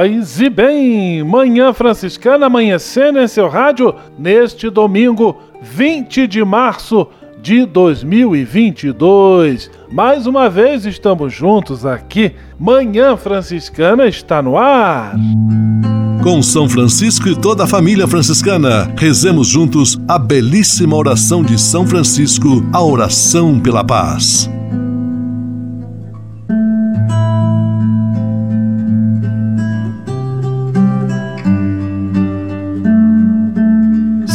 Paz e bem, Manhã Franciscana amanhecendo em seu rádio neste domingo 20 de março de 2022. Mais uma vez estamos juntos aqui. Manhã Franciscana está no ar. Com São Francisco e toda a família franciscana, rezemos juntos a belíssima oração de São Francisco, a oração pela paz.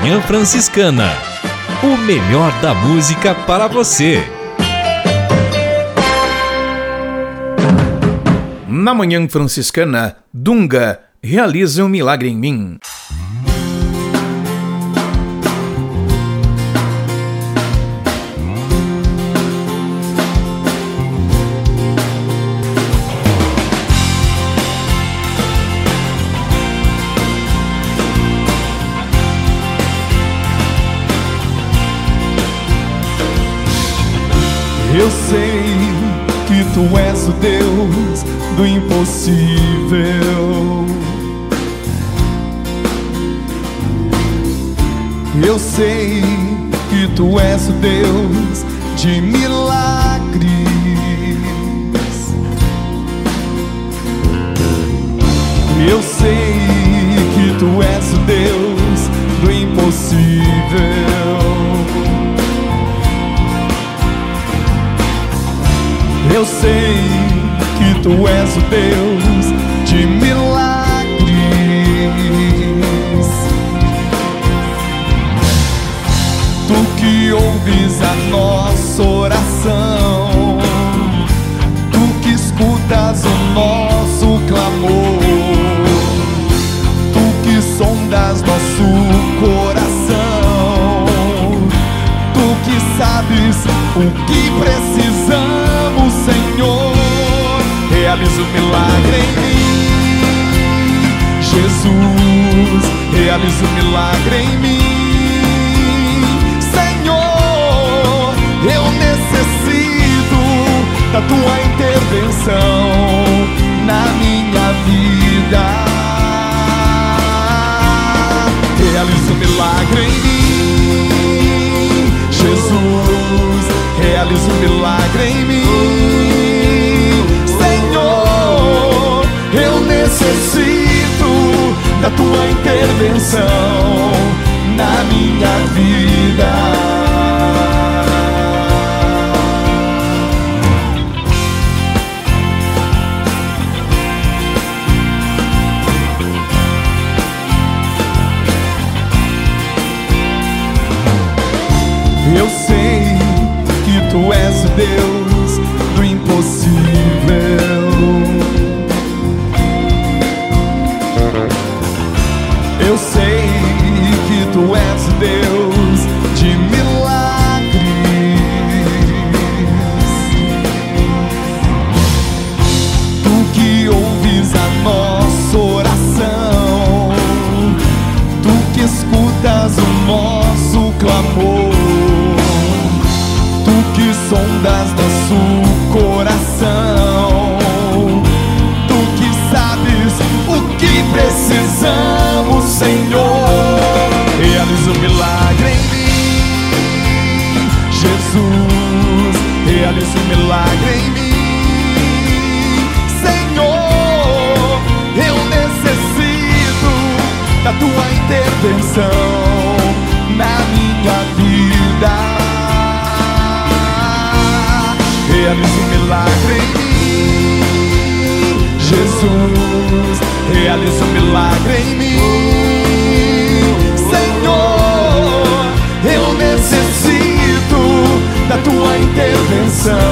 Manhã Franciscana. O melhor da música para você. Na Manhã Franciscana, Dunga realiza um milagre em mim. Eu sei que tu és o Deus do impossível. Eu sei que tu és o Deus de milagres. Eu sei que tu és o Deus do impossível. Eu sei que tu és o Deus de milagres. Tu que ouves a nossa oração, tu que escutas o nosso clamor, tu que sondas nosso coração, tu que sabes o que Jesus, realiza o milagre em mim. Senhor, eu necessito da tua intervenção na minha vida. Da tua intervenção na minha vida. Eu sei que tu és Deus Jesus, realiza um milagre em mim, Senhor. Eu necessito da tua intervenção na minha vida. Realiza um milagre em mim, Jesus. Realiza um milagre em mim. Intervenção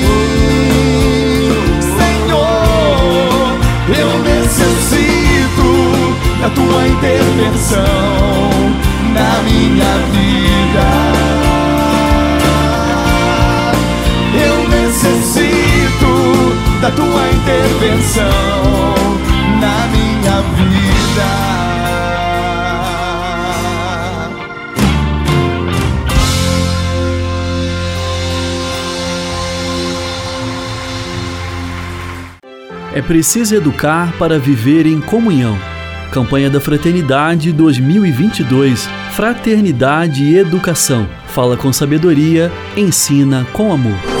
Tua intervenção na minha vida. Eu necessito da tua intervenção na minha vida. É preciso educar para viver em comunhão. Campanha da Fraternidade 2022. Fraternidade e Educação. Fala com sabedoria, ensina com amor.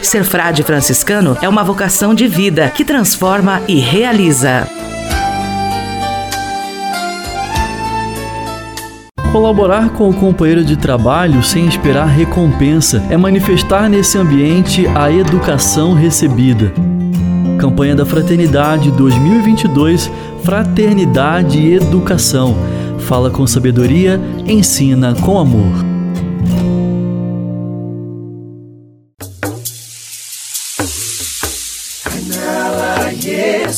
Ser frade franciscano é uma vocação de vida que transforma e realiza. Colaborar com o companheiro de trabalho sem esperar recompensa é manifestar nesse ambiente a educação recebida. Campanha da Fraternidade 2022 Fraternidade e Educação. Fala com sabedoria, ensina com amor.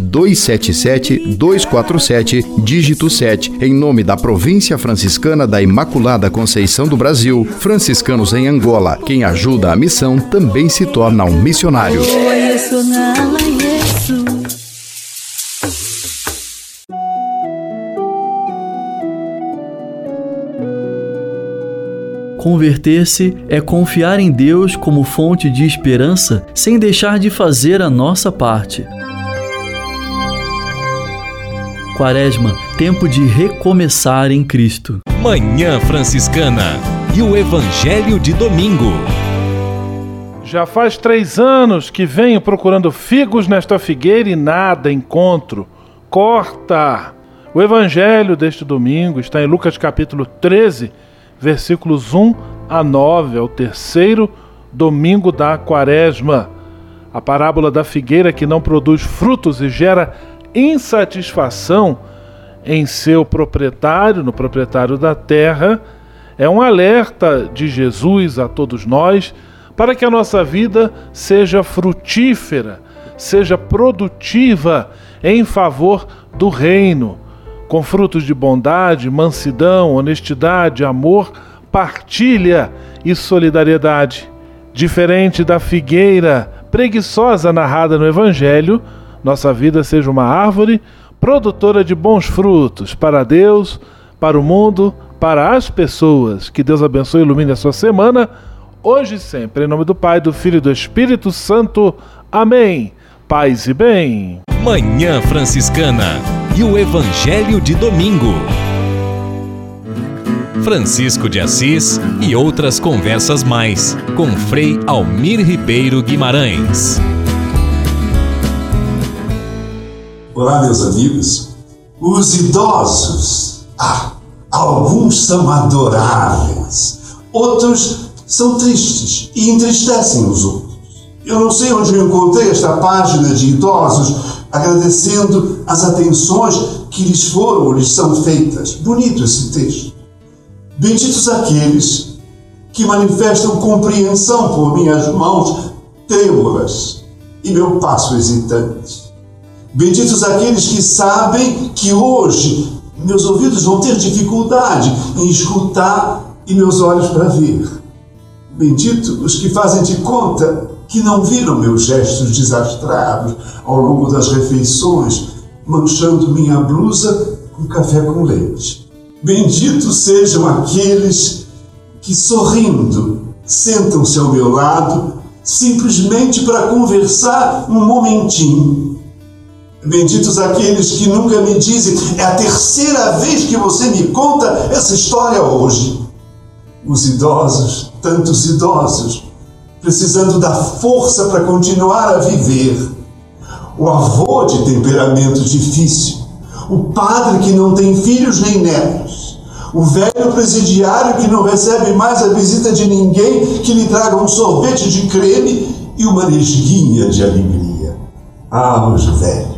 277-247, dígito 7, em nome da Província Franciscana da Imaculada Conceição do Brasil, franciscanos em Angola. Quem ajuda a missão também se torna um missionário. Converter-se é confiar em Deus como fonte de esperança sem deixar de fazer a nossa parte. Quaresma, tempo de recomeçar em Cristo. Manhã Franciscana e o Evangelho de Domingo. Já faz três anos que venho procurando figos nesta figueira e nada encontro. Corta! O Evangelho deste domingo está em Lucas capítulo 13, versículos 1 a 9, é o terceiro domingo da quaresma. A parábola da figueira que não produz frutos e gera insatisfação em seu proprietário, no proprietário da terra, é um alerta de Jesus a todos nós para que a nossa vida seja frutífera, seja produtiva em favor do reino, com frutos de bondade, mansidão, honestidade, amor, partilha e solidariedade. Diferente da figueira preguiçosa narrada no Evangelho, nossa vida seja uma árvore produtora de bons frutos para Deus, para o mundo, para as pessoas. Que Deus abençoe e ilumine a sua semana, hoje e sempre. Em nome do Pai, do Filho e do Espírito Santo. Amém. Paz e bem. Manhã Franciscana e o Evangelho de Domingo. Francisco de Assis e outras conversas mais com Frei Almir Ribeiro Guimarães. Olá, meus amigos. Os idosos, ah, alguns são adoráveis, outros são tristes e entristecem os outros. Eu não sei onde eu encontrei esta página de idosos agradecendo as atenções que lhes foram ou lhes são feitas. Bonito esse texto. Benditos aqueles que manifestam compreensão por minhas mãos trêmulas e meu passo hesitante. Benditos aqueles que sabem que hoje meus ouvidos vão ter dificuldade em escutar e meus olhos para ver. Bendito os que fazem de conta que não viram meus gestos desastrados ao longo das refeições, manchando minha blusa com café com leite. Benditos sejam aqueles que, sorrindo, sentam-se ao meu lado simplesmente para conversar um momentinho. Benditos aqueles que nunca me dizem, é a terceira vez que você me conta essa história hoje. Os idosos, tantos idosos, precisando da força para continuar a viver. O avô de temperamento difícil, o padre que não tem filhos nem netos, o velho presidiário que não recebe mais a visita de ninguém que lhe traga um sorvete de creme e uma nesguinha de alegria. Ah, os velhos,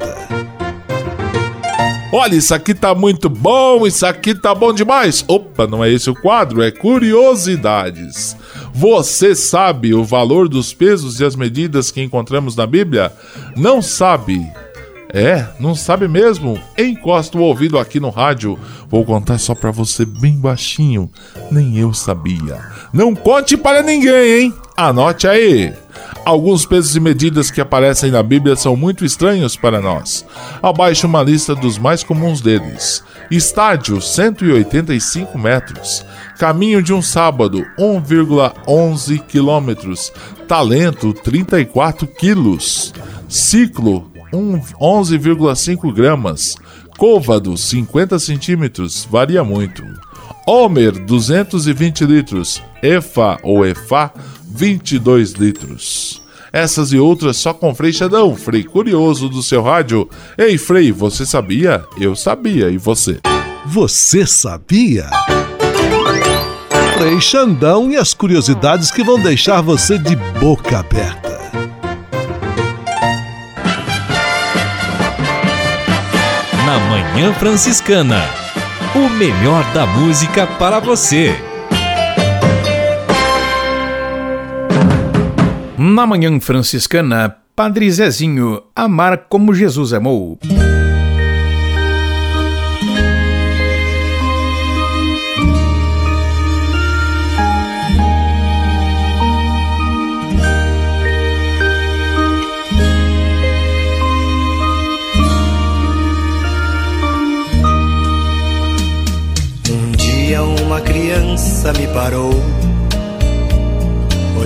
Olha, isso aqui tá muito bom, isso aqui tá bom demais. Opa, não é esse o quadro, é curiosidades. Você sabe o valor dos pesos e as medidas que encontramos na Bíblia? Não sabe? É, não sabe mesmo? Encosta o ouvido aqui no rádio. Vou contar só pra você bem baixinho. Nem eu sabia. Não conte para ninguém, hein? Anote aí. Alguns pesos e medidas que aparecem na Bíblia são muito estranhos para nós. Abaixo uma lista dos mais comuns deles. Estádio 185 metros. Caminho de um sábado 1,11 quilômetros. Talento 34 quilos. Ciclo 11,5 gramas. Côvado, 50 centímetros, varia muito. Homer, 220 litros. Efa ou Efá, 22 litros. Essas e outras só com Frei Xadão, Frei Curioso do seu rádio. Ei, Frei, você sabia? Eu sabia, e você? Você sabia? Frei Xandão e as curiosidades que vão deixar você de boca aberta. na Manhã Franciscana. O melhor da música para você. Na manhã franciscana, Padre Zezinho, amar como Jesus amou. Um dia uma criança me parou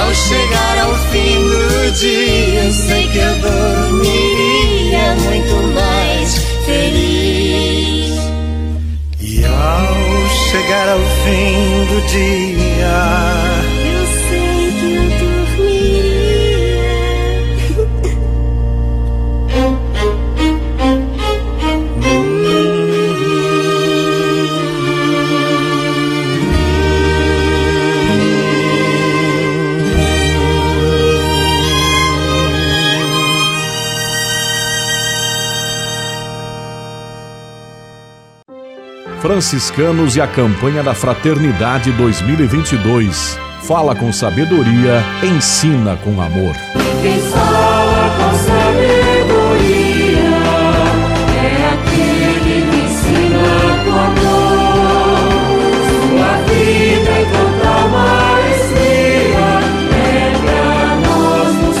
Ao chegar ao fim do dia, sei que eu dormiria muito mais feliz. E ao chegar ao fim do dia, franciscanos e a campanha da Fraternidade 2022. Fala com sabedoria, ensina com amor. Quem fala com sabedoria é aquele que ensina com amor. Sua vida é, é nós nos.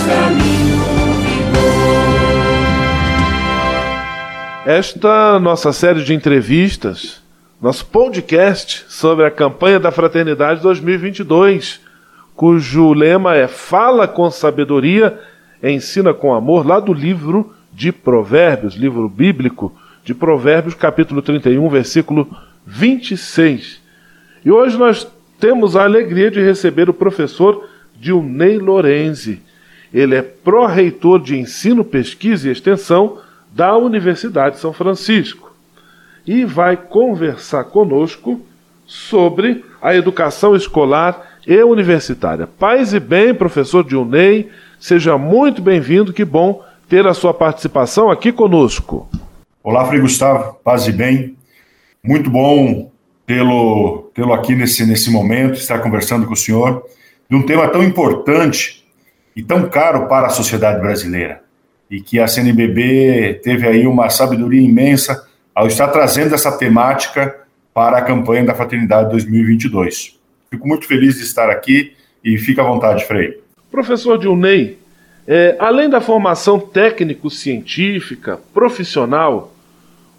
Esta nossa série de entrevistas nosso podcast sobre a campanha da Fraternidade 2022, cujo lema é Fala com sabedoria, ensina com amor, lá do livro de Provérbios, livro bíblico de Provérbios, capítulo 31, versículo 26. E hoje nós temos a alegria de receber o professor Dilnei Lorenzi. Ele é pró-reitor de ensino, pesquisa e extensão da Universidade de São Francisco e vai conversar conosco sobre a educação escolar e universitária. Paz e bem, professor Dilnei, seja muito bem-vindo, que bom ter a sua participação aqui conosco. Olá, Frei Gustavo, paz e bem. Muito bom tê-lo tê aqui nesse, nesse momento, estar conversando com o senhor de um tema tão importante e tão caro para a sociedade brasileira e que a CNBB teve aí uma sabedoria imensa ao estar trazendo essa temática para a campanha da Fraternidade 2022. Fico muito feliz de estar aqui e fica à vontade, Frei. Professor Dilney, é, além da formação técnico-científica, profissional,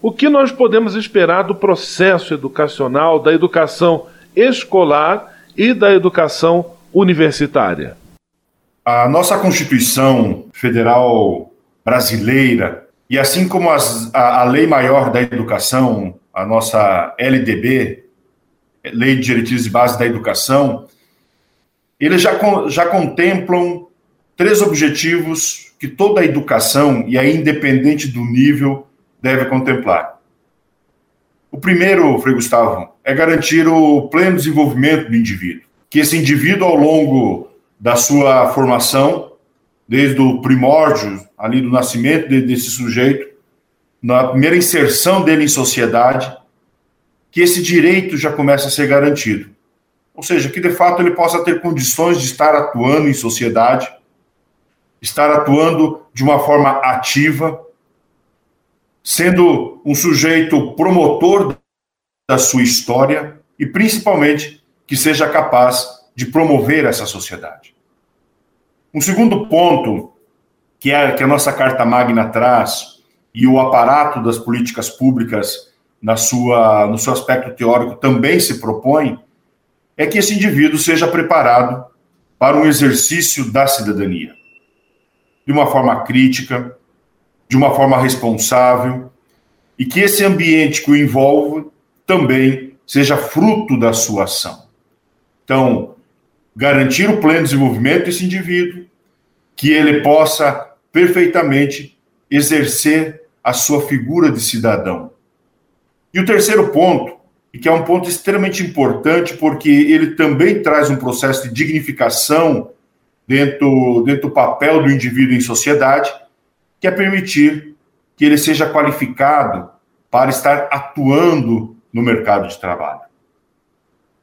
o que nós podemos esperar do processo educacional, da educação escolar e da educação universitária? A nossa Constituição Federal brasileira, e assim como as, a, a lei maior da educação, a nossa LDB, Lei de Diretrizes e Bases da Educação, eles já, já contemplam três objetivos que toda a educação, e aí independente do nível, deve contemplar. O primeiro, Frei Gustavo, é garantir o pleno desenvolvimento do indivíduo. Que esse indivíduo, ao longo da sua formação, desde o primórdio, ali do nascimento desse sujeito, na primeira inserção dele em sociedade, que esse direito já começa a ser garantido. Ou seja, que de fato ele possa ter condições de estar atuando em sociedade, estar atuando de uma forma ativa, sendo um sujeito promotor da sua história e principalmente que seja capaz de promover essa sociedade. Um segundo ponto que, é, que a nossa Carta Magna traz e o aparato das políticas públicas na sua, no seu aspecto teórico também se propõe é que esse indivíduo seja preparado para um exercício da cidadania de uma forma crítica, de uma forma responsável e que esse ambiente que o envolve também seja fruto da sua ação. Então, garantir o pleno desenvolvimento desse indivíduo, que ele possa perfeitamente exercer a sua figura de cidadão. E o terceiro ponto, e que é um ponto extremamente importante, porque ele também traz um processo de dignificação dentro, dentro do papel do indivíduo em sociedade, que é permitir que ele seja qualificado para estar atuando no mercado de trabalho.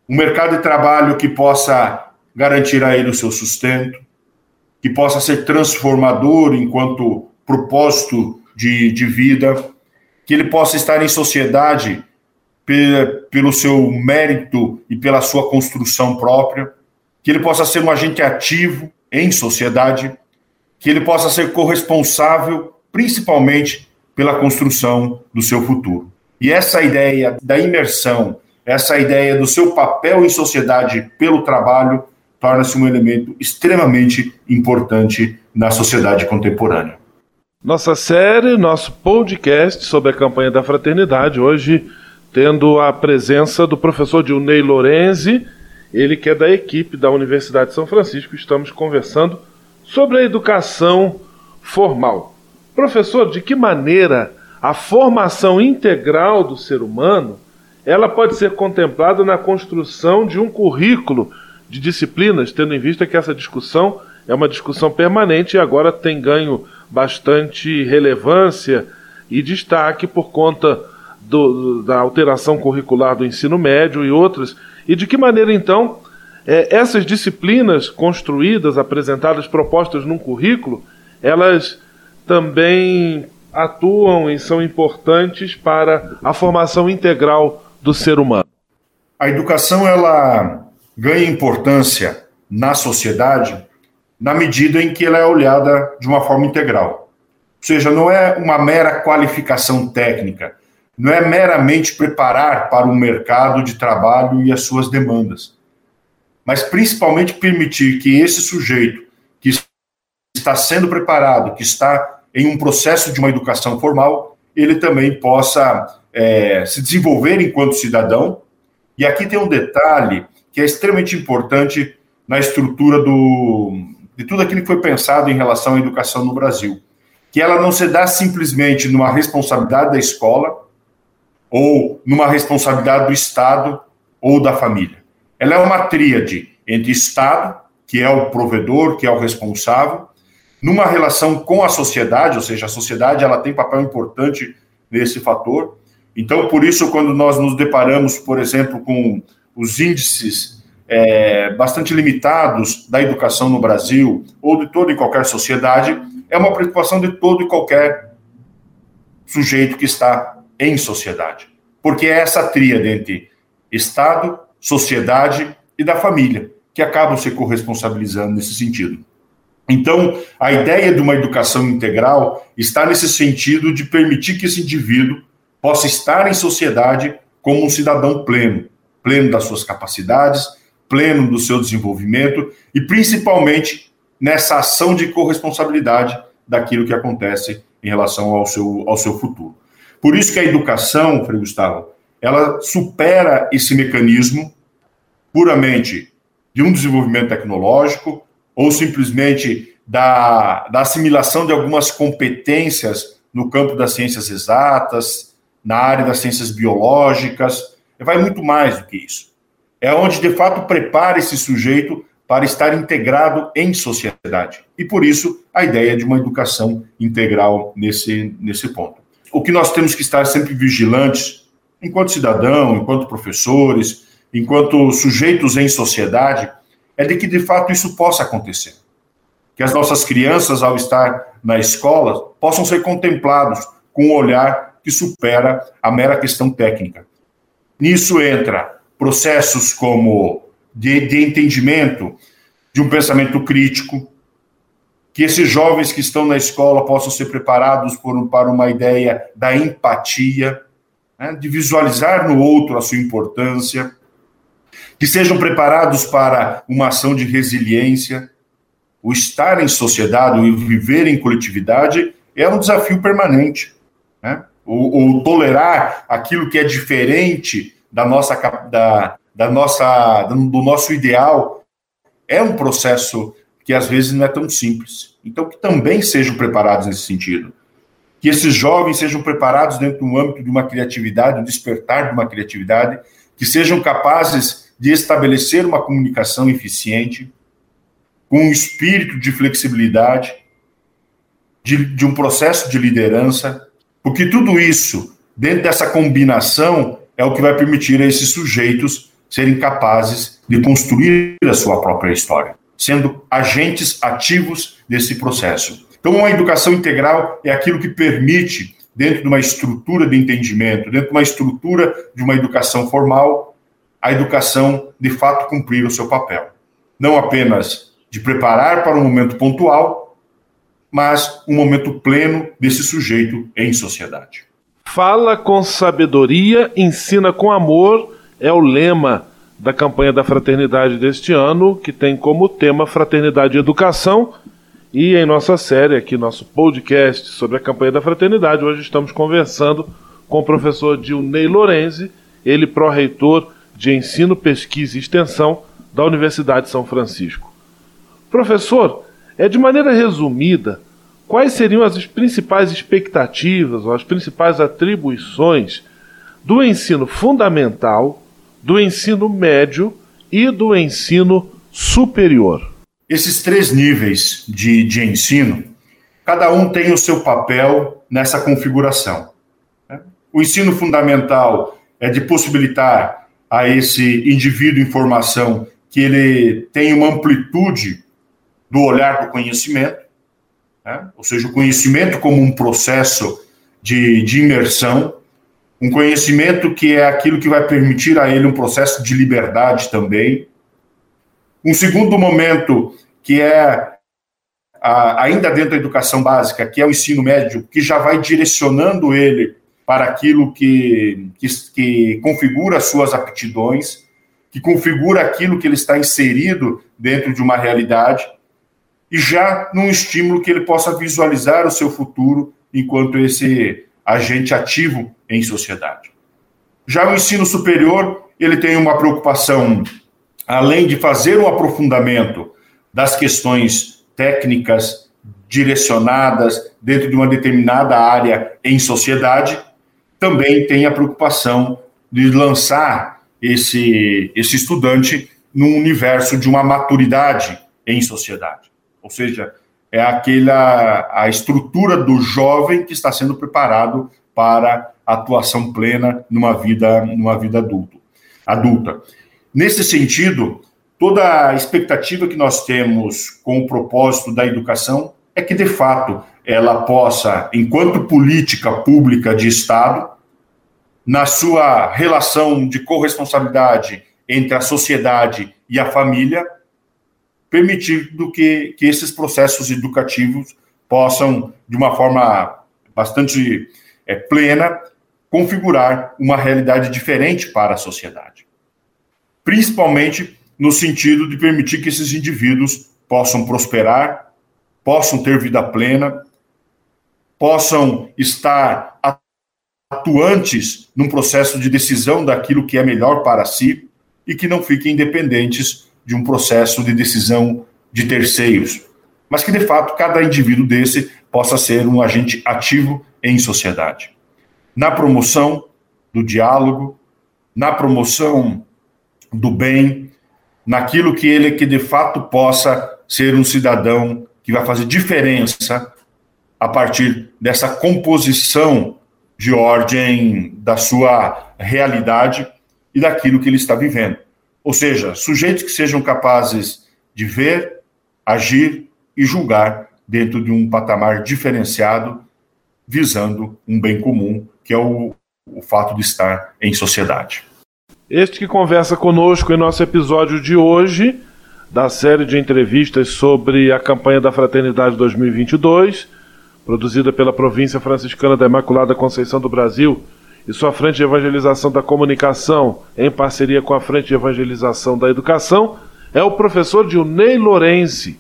Um mercado de trabalho que possa garantir a ele o seu sustento, que possa ser transformador enquanto propósito de, de vida, que ele possa estar em sociedade pelo seu mérito e pela sua construção própria, que ele possa ser um agente ativo em sociedade, que ele possa ser corresponsável, principalmente pela construção do seu futuro. E essa ideia da imersão, essa ideia do seu papel em sociedade pelo trabalho, torna-se um elemento extremamente importante na sociedade contemporânea. Nossa série, nosso podcast sobre a campanha da fraternidade, hoje tendo a presença do professor Dilnei Lorenzi, ele que é da equipe da Universidade de São Francisco, estamos conversando sobre a educação formal. Professor, de que maneira a formação integral do ser humano ela pode ser contemplada na construção de um currículo de disciplinas, tendo em vista que essa discussão é uma discussão permanente e agora tem ganho bastante relevância e destaque por conta do, da alteração curricular do ensino médio e outras. E de que maneira, então, é, essas disciplinas construídas, apresentadas, propostas num currículo, elas também atuam e são importantes para a formação integral do ser humano? A educação, ela ganha importância na sociedade na medida em que ela é olhada de uma forma integral. Ou seja, não é uma mera qualificação técnica, não é meramente preparar para o mercado de trabalho e as suas demandas, mas principalmente permitir que esse sujeito que está sendo preparado, que está em um processo de uma educação formal, ele também possa é, se desenvolver enquanto cidadão. E aqui tem um detalhe que é extremamente importante na estrutura do, de tudo aquilo que foi pensado em relação à educação no Brasil. Que ela não se dá simplesmente numa responsabilidade da escola ou numa responsabilidade do Estado ou da família. Ela é uma tríade entre Estado, que é o provedor, que é o responsável, numa relação com a sociedade, ou seja, a sociedade ela tem papel importante nesse fator. Então, por isso, quando nós nos deparamos, por exemplo, com os índices é, bastante limitados da educação no Brasil, ou de toda e qualquer sociedade, é uma preocupação de todo e qualquer sujeito que está em sociedade. Porque é essa tríade entre Estado, sociedade e da família que acabam se corresponsabilizando nesse sentido. Então, a ideia de uma educação integral está nesse sentido de permitir que esse indivíduo possa estar em sociedade como um cidadão pleno, pleno das suas capacidades, pleno do seu desenvolvimento e principalmente nessa ação de corresponsabilidade daquilo que acontece em relação ao seu, ao seu futuro. Por isso que a educação, Frei Gustavo, ela supera esse mecanismo puramente de um desenvolvimento tecnológico ou simplesmente da, da assimilação de algumas competências no campo das ciências exatas, na área das ciências biológicas, vai muito mais do que isso. É onde, de fato, prepara esse sujeito para estar integrado em sociedade. E por isso a ideia de uma educação integral nesse, nesse ponto. O que nós temos que estar sempre vigilantes, enquanto cidadão, enquanto professores, enquanto sujeitos em sociedade, é de que de fato isso possa acontecer. Que as nossas crianças, ao estar na escola, possam ser contemplados com um olhar que supera a mera questão técnica. Nisso entra processos como de, de entendimento, de um pensamento crítico, que esses jovens que estão na escola possam ser preparados por, para uma ideia da empatia, né, de visualizar no outro a sua importância, que sejam preparados para uma ação de resiliência. O estar em sociedade, o viver em coletividade é um desafio permanente. Né? O, o tolerar aquilo que é diferente da nossa, da, da nossa, do nosso ideal é um processo que às vezes não é tão simples. Então, que também sejam preparados nesse sentido. Que esses jovens sejam preparados dentro do âmbito de uma criatividade, um despertar de uma criatividade, que sejam capazes de estabelecer uma comunicação eficiente, com um espírito de flexibilidade, de, de um processo de liderança, porque tudo isso, dentro dessa combinação, é o que vai permitir a esses sujeitos serem capazes de construir a sua própria história, sendo agentes ativos desse processo. Então, uma educação integral é aquilo que permite, dentro de uma estrutura de entendimento, dentro de uma estrutura de uma educação formal, a educação de fato cumprir o seu papel. Não apenas de preparar para um momento pontual, mas um momento pleno desse sujeito em sociedade. Fala com sabedoria, ensina com amor é o lema da campanha da fraternidade deste ano, que tem como tema Fraternidade e Educação. E em nossa série aqui, nosso podcast sobre a campanha da fraternidade, hoje estamos conversando com o professor Dilney Lorenzi, ele pró-reitor de Ensino, Pesquisa e Extensão da Universidade de São Francisco. Professor, é de maneira resumida, quais seriam as principais expectativas ou as principais atribuições do ensino fundamental, do ensino médio e do ensino superior? Esses três níveis de, de ensino, cada um tem o seu papel nessa configuração. Né? O ensino fundamental é de possibilitar a esse indivíduo em formação que ele tem uma amplitude do olhar do conhecimento, né? ou seja, o conhecimento como um processo de, de imersão, um conhecimento que é aquilo que vai permitir a ele um processo de liberdade também. Um segundo momento que é ainda dentro da educação básica, que é o ensino médio, que já vai direcionando ele para aquilo que, que, que configura suas aptidões, que configura aquilo que ele está inserido dentro de uma realidade, e já num estímulo que ele possa visualizar o seu futuro enquanto esse agente ativo em sociedade. Já o ensino superior, ele tem uma preocupação, além de fazer um aprofundamento das questões técnicas direcionadas dentro de uma determinada área em sociedade, também tem a preocupação de lançar esse, esse estudante num universo de uma maturidade em sociedade. Ou seja, é aquela a estrutura do jovem que está sendo preparado para atuação plena numa vida numa vida adulto, adulta. Nesse sentido, toda a expectativa que nós temos com o propósito da educação é que de fato ela possa, enquanto política pública de Estado, na sua relação de corresponsabilidade entre a sociedade e a família, permitir do que, que esses processos educativos possam, de uma forma bastante é, plena, configurar uma realidade diferente para a sociedade. Principalmente no sentido de permitir que esses indivíduos possam prosperar, possam ter vida plena, possam estar atuantes num processo de decisão daquilo que é melhor para si e que não fiquem independentes de um processo de decisão de terceiros, mas que de fato cada indivíduo desse possa ser um agente ativo em sociedade. Na promoção do diálogo, na promoção do bem, naquilo que ele que de fato possa ser um cidadão que vai fazer diferença a partir dessa composição de ordem da sua realidade e daquilo que ele está vivendo. Ou seja, sujeitos que sejam capazes de ver, agir e julgar dentro de um patamar diferenciado, visando um bem comum, que é o, o fato de estar em sociedade. Este que conversa conosco em nosso episódio de hoje, da série de entrevistas sobre a campanha da Fraternidade 2022, produzida pela Província Franciscana da Imaculada Conceição do Brasil e sua Frente de Evangelização da Comunicação, em parceria com a Frente de Evangelização da Educação, é o professor Dilnei Lorenzi,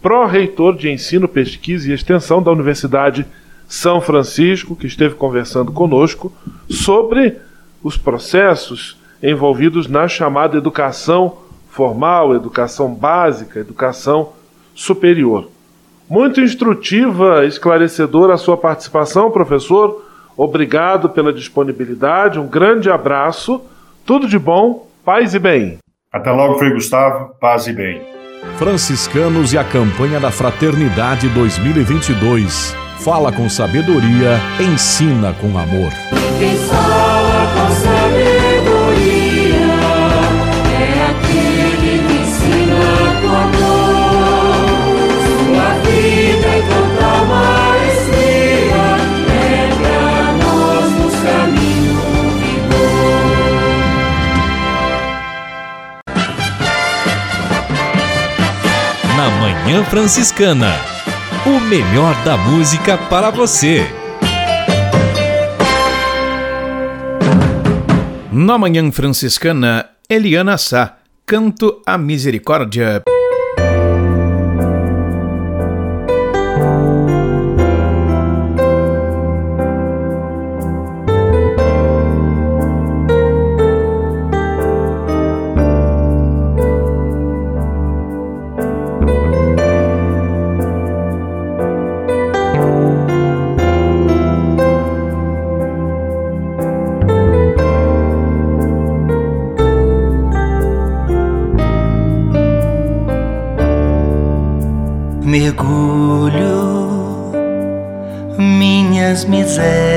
pró-reitor de Ensino, Pesquisa e Extensão da Universidade São Francisco, que esteve conversando conosco sobre os processos envolvidos na chamada educação formal, educação básica, educação superior. Muito instrutiva, esclarecedora a sua participação, professor. Obrigado pela disponibilidade, um grande abraço, tudo de bom, paz e bem. Até logo, Frei Gustavo, paz e bem. Franciscanos e a campanha da Fraternidade 2022. Fala com sabedoria, ensina com amor. Manhã Franciscana. O melhor da música para você. Na Manhã Franciscana, Eliana Sá, Canto à Misericórdia. Minhas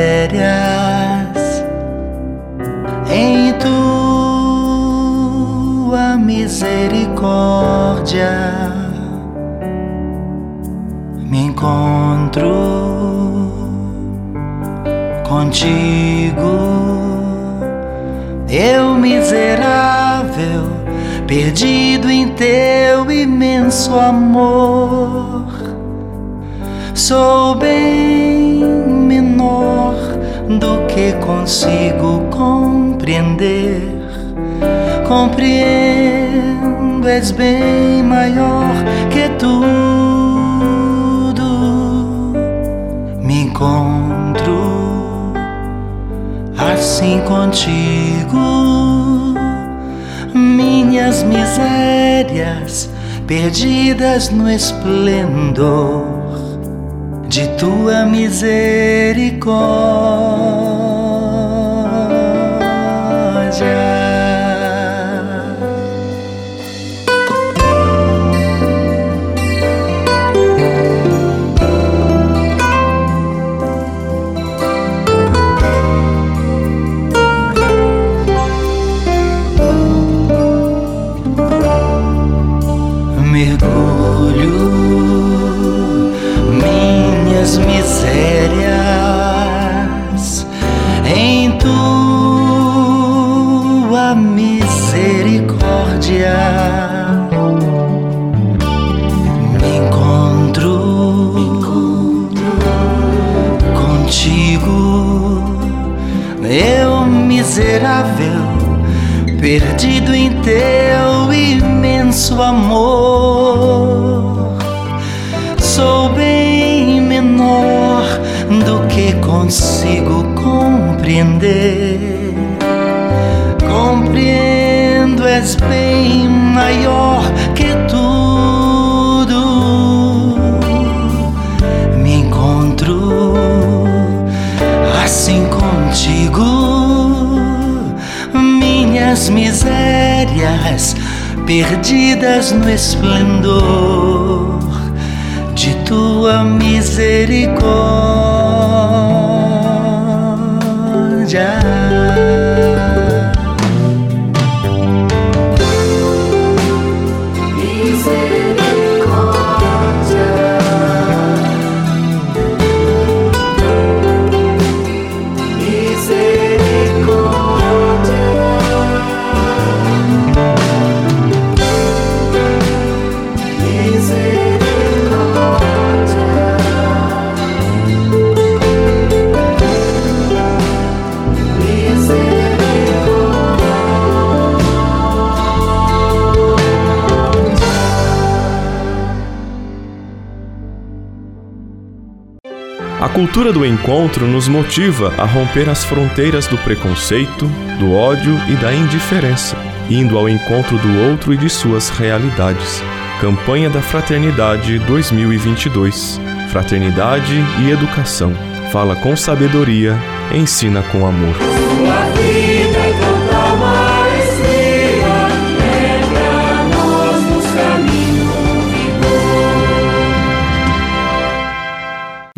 perdidas no esplendor de tua misericórdia. Perdido em teu imenso amor. Sou bem menor do que consigo compreender. Perdidas no esplendor de tua misericórdia. Cultura do encontro nos motiva a romper as fronteiras do preconceito, do ódio e da indiferença, indo ao encontro do outro e de suas realidades. Campanha da Fraternidade 2022. Fraternidade e educação. Fala com sabedoria, ensina com amor.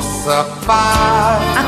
De vossa paz.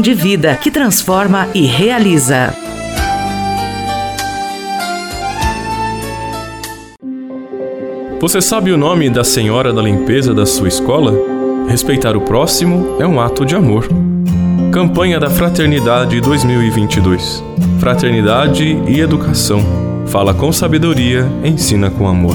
de vida que transforma e realiza. Você sabe o nome da senhora da limpeza da sua escola? Respeitar o próximo é um ato de amor. Campanha da Fraternidade 2022. Fraternidade e educação. Fala com sabedoria, ensina com amor.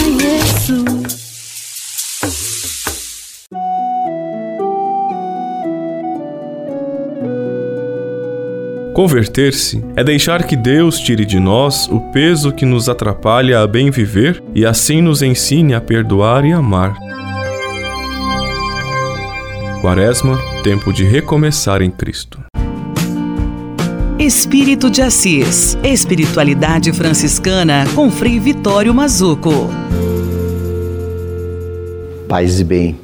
Converter-se é deixar que Deus tire de nós o peso que nos atrapalha a bem viver e assim nos ensine a perdoar e amar. Quaresma, tempo de recomeçar em Cristo. Espírito de Assis, Espiritualidade Franciscana com Frei Vitório Mazuco. Paz e bem.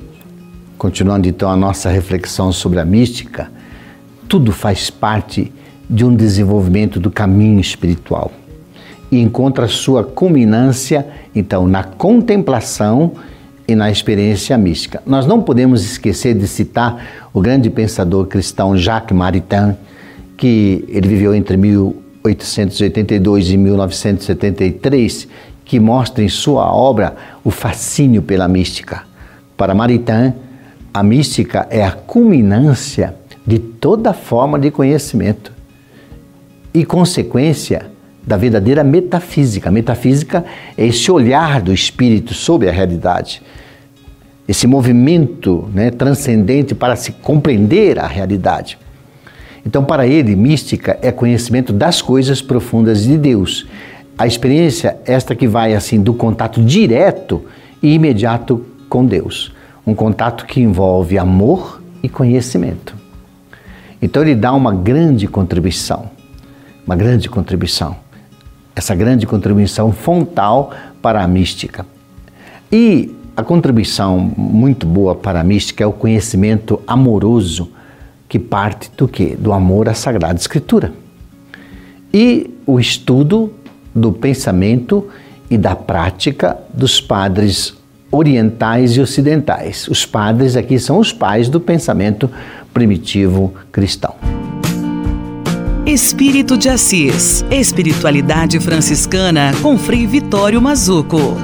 Continuando então a nossa reflexão sobre a mística, tudo faz parte de um desenvolvimento do caminho espiritual e encontra sua culminância então na contemplação e na experiência mística. Nós não podemos esquecer de citar o grande pensador cristão Jacques Maritain, que ele viveu entre 1882 e 1973, que mostra em sua obra o fascínio pela mística. Para Maritain, a mística é a culminância de toda forma de conhecimento e consequência da verdadeira metafísica. Metafísica é esse olhar do espírito sobre a realidade, esse movimento né, transcendente para se compreender a realidade. Então, para ele, mística é conhecimento das coisas profundas de Deus. A experiência esta que vai assim do contato direto e imediato com Deus, um contato que envolve amor e conhecimento. Então ele dá uma grande contribuição uma grande contribuição. Essa grande contribuição fontal para a mística. E a contribuição muito boa para a mística é o conhecimento amoroso que parte do que? Do amor à Sagrada Escritura. E o estudo do pensamento e da prática dos padres orientais e ocidentais. Os padres aqui são os pais do pensamento primitivo cristão. Espírito de Assis, Espiritualidade Franciscana com Frei Vitório Mazuco.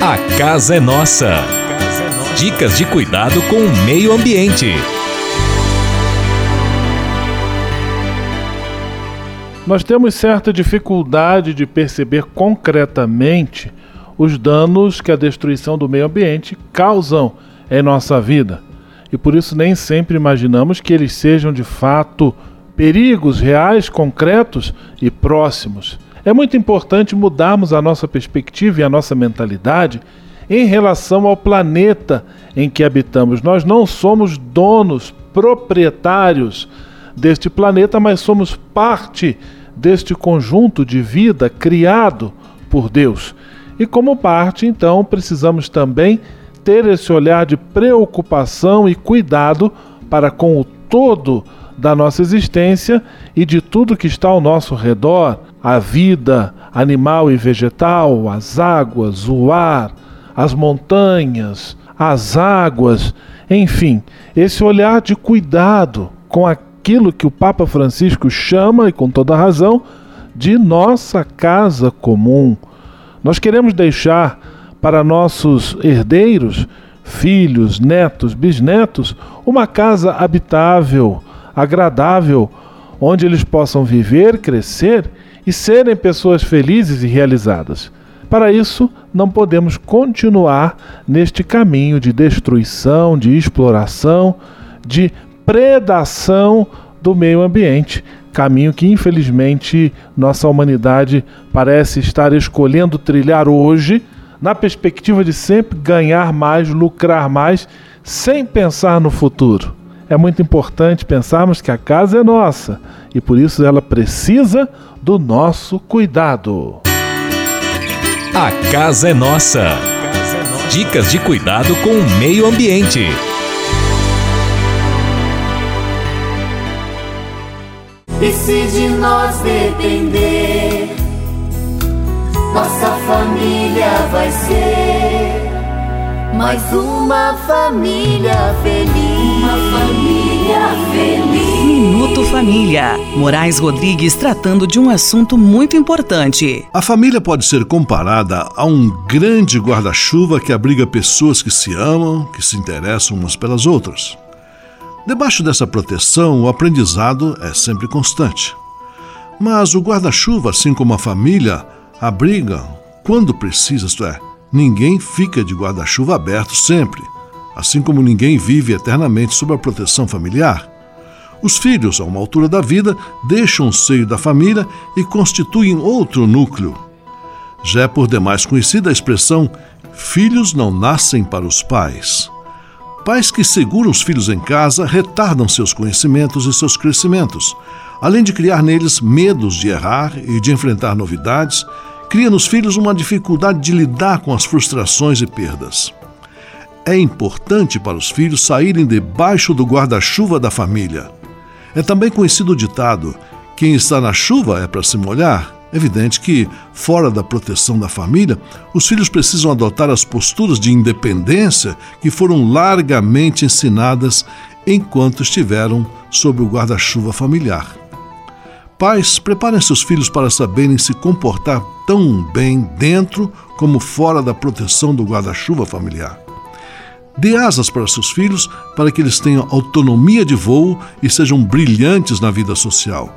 A casa é nossa. Dicas de cuidado com o meio ambiente. Nós temos certa dificuldade de perceber concretamente os danos que a destruição do meio ambiente causam em nossa vida e por isso nem sempre imaginamos que eles sejam de fato perigos reais, concretos e próximos. É muito importante mudarmos a nossa perspectiva e a nossa mentalidade em relação ao planeta em que habitamos. Nós não somos donos, proprietários deste planeta, mas somos parte deste conjunto de vida criado por Deus. E como parte, então, precisamos também ter esse olhar de preocupação e cuidado para com o todo da nossa existência e de tudo que está ao nosso redor, a vida animal e vegetal, as águas, o ar, as montanhas, as águas, enfim, esse olhar de cuidado com aquilo que o Papa Francisco chama, e com toda razão, de nossa casa comum. Nós queremos deixar para nossos herdeiros, filhos, netos, bisnetos, uma casa habitável, agradável, onde eles possam viver, crescer e serem pessoas felizes e realizadas. Para isso, não podemos continuar neste caminho de destruição, de exploração, de predação do meio ambiente, caminho que infelizmente nossa humanidade parece estar escolhendo trilhar hoje na perspectiva de sempre ganhar mais, lucrar mais, sem pensar no futuro. É muito importante pensarmos que a casa é nossa e por isso ela precisa do nosso cuidado. A casa é nossa. Dicas de cuidado com o meio ambiente. E se de nós depender, nossa família vai ser mais uma família feliz. Uma família feliz. Minuto Família. Moraes Rodrigues tratando de um assunto muito importante. A família pode ser comparada a um grande guarda-chuva que abriga pessoas que se amam, que se interessam umas pelas outras. Debaixo dessa proteção, o aprendizado é sempre constante. Mas o guarda-chuva, assim como a família, abriga quando precisa, isto é, ninguém fica de guarda-chuva aberto sempre, assim como ninguém vive eternamente sob a proteção familiar. Os filhos, a uma altura da vida, deixam o seio da família e constituem outro núcleo. Já é por demais conhecida a expressão filhos não nascem para os pais. Pais que seguram os filhos em casa retardam seus conhecimentos e seus crescimentos, além de criar neles medos de errar e de enfrentar novidades, cria nos filhos uma dificuldade de lidar com as frustrações e perdas. É importante para os filhos saírem debaixo do guarda-chuva da família. É também conhecido o ditado: quem está na chuva é para se molhar. Evidente que, fora da proteção da família, os filhos precisam adotar as posturas de independência que foram largamente ensinadas enquanto estiveram sob o guarda-chuva familiar. Pais, preparem seus filhos para saberem se comportar tão bem dentro como fora da proteção do guarda-chuva familiar. Dê asas para seus filhos para que eles tenham autonomia de voo e sejam brilhantes na vida social.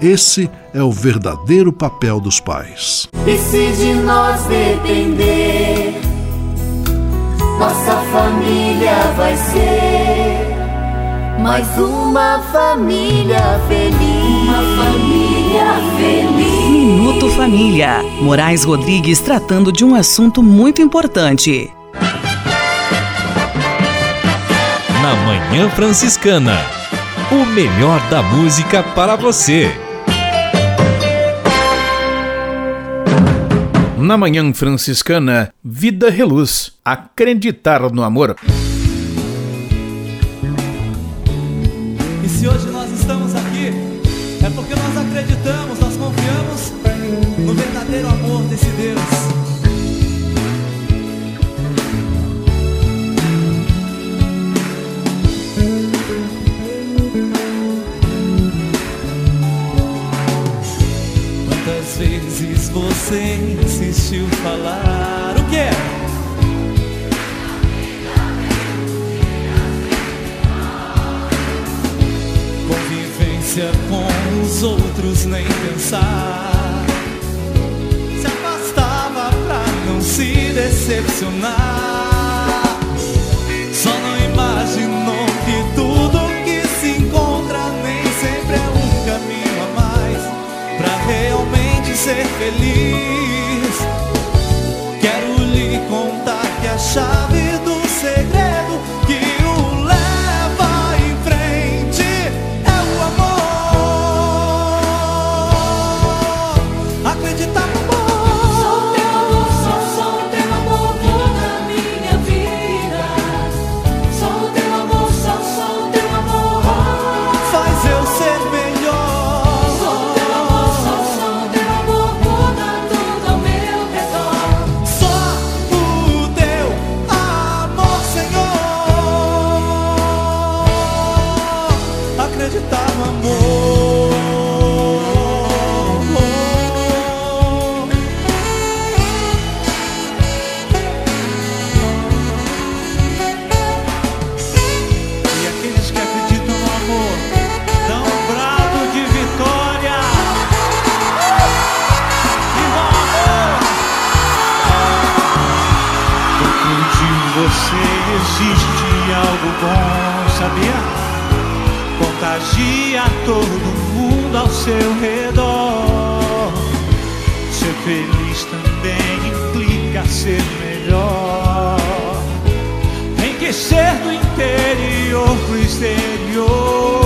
Esse é o verdadeiro papel dos pais. E se de nós depender, nossa família vai ser mais uma família feliz. Uma família feliz. Minuto Família. Moraes Rodrigues tratando de um assunto muito importante. Na Manhã Franciscana. O melhor da música para você. Na Manhã Franciscana, Vida Reluz. Acreditar no amor. E se hoje você insistiu falar. O quê? Convivência com os outros nem pensar. Se afastava pra não se decepcionar ser feliz. Quero lhe contar que a seu redor. Ser feliz também implica ser melhor. Tem que ser do interior pro exterior.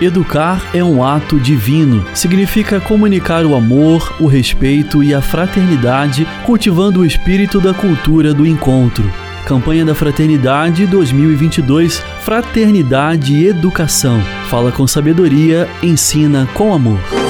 Educar é um ato divino. Significa comunicar o amor, o respeito e a fraternidade, cultivando o espírito da cultura do encontro. Campanha da Fraternidade 2022 Fraternidade e Educação. Fala com sabedoria, ensina com amor.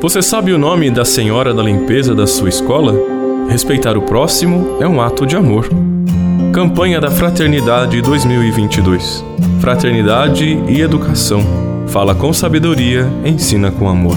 Você sabe o nome da senhora da limpeza da sua escola? Respeitar o próximo é um ato de amor. Campanha da Fraternidade 2022. Fraternidade e educação. Fala com sabedoria, ensina com amor.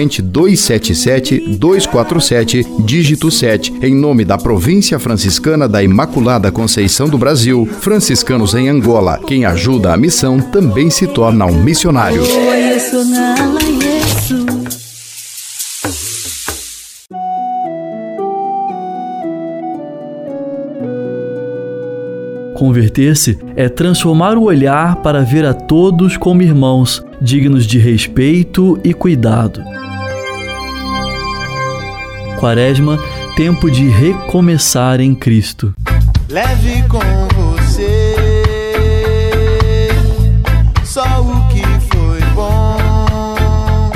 277 247, dígito 7, em nome da Província Franciscana da Imaculada Conceição do Brasil, franciscanos em Angola. Quem ajuda a missão também se torna um missionário. Converter-se é transformar o olhar para ver a todos como irmãos, dignos de respeito e cuidado. Quaresma, tempo de recomeçar em Cristo. Leve com você só o que foi bom.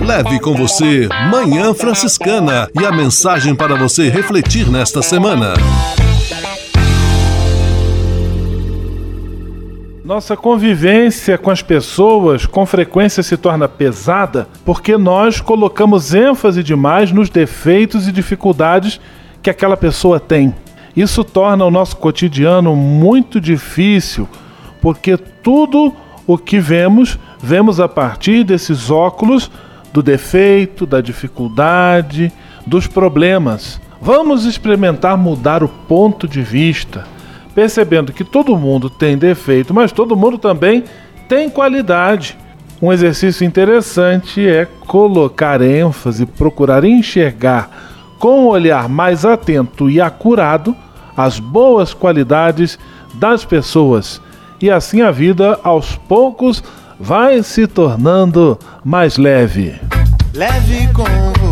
Leve com você Manhã Franciscana e a mensagem para você refletir nesta semana. Nossa convivência com as pessoas com frequência se torna pesada porque nós colocamos ênfase demais nos defeitos e dificuldades que aquela pessoa tem. Isso torna o nosso cotidiano muito difícil porque tudo o que vemos, vemos a partir desses óculos do defeito, da dificuldade, dos problemas. Vamos experimentar mudar o ponto de vista, percebendo que todo mundo tem defeito, mas todo mundo também tem qualidade. Um exercício interessante é colocar ênfase, procurar enxergar com um olhar mais atento e acurado as boas qualidades das pessoas. E assim a vida, aos poucos, vai se tornando mais leve. Leve com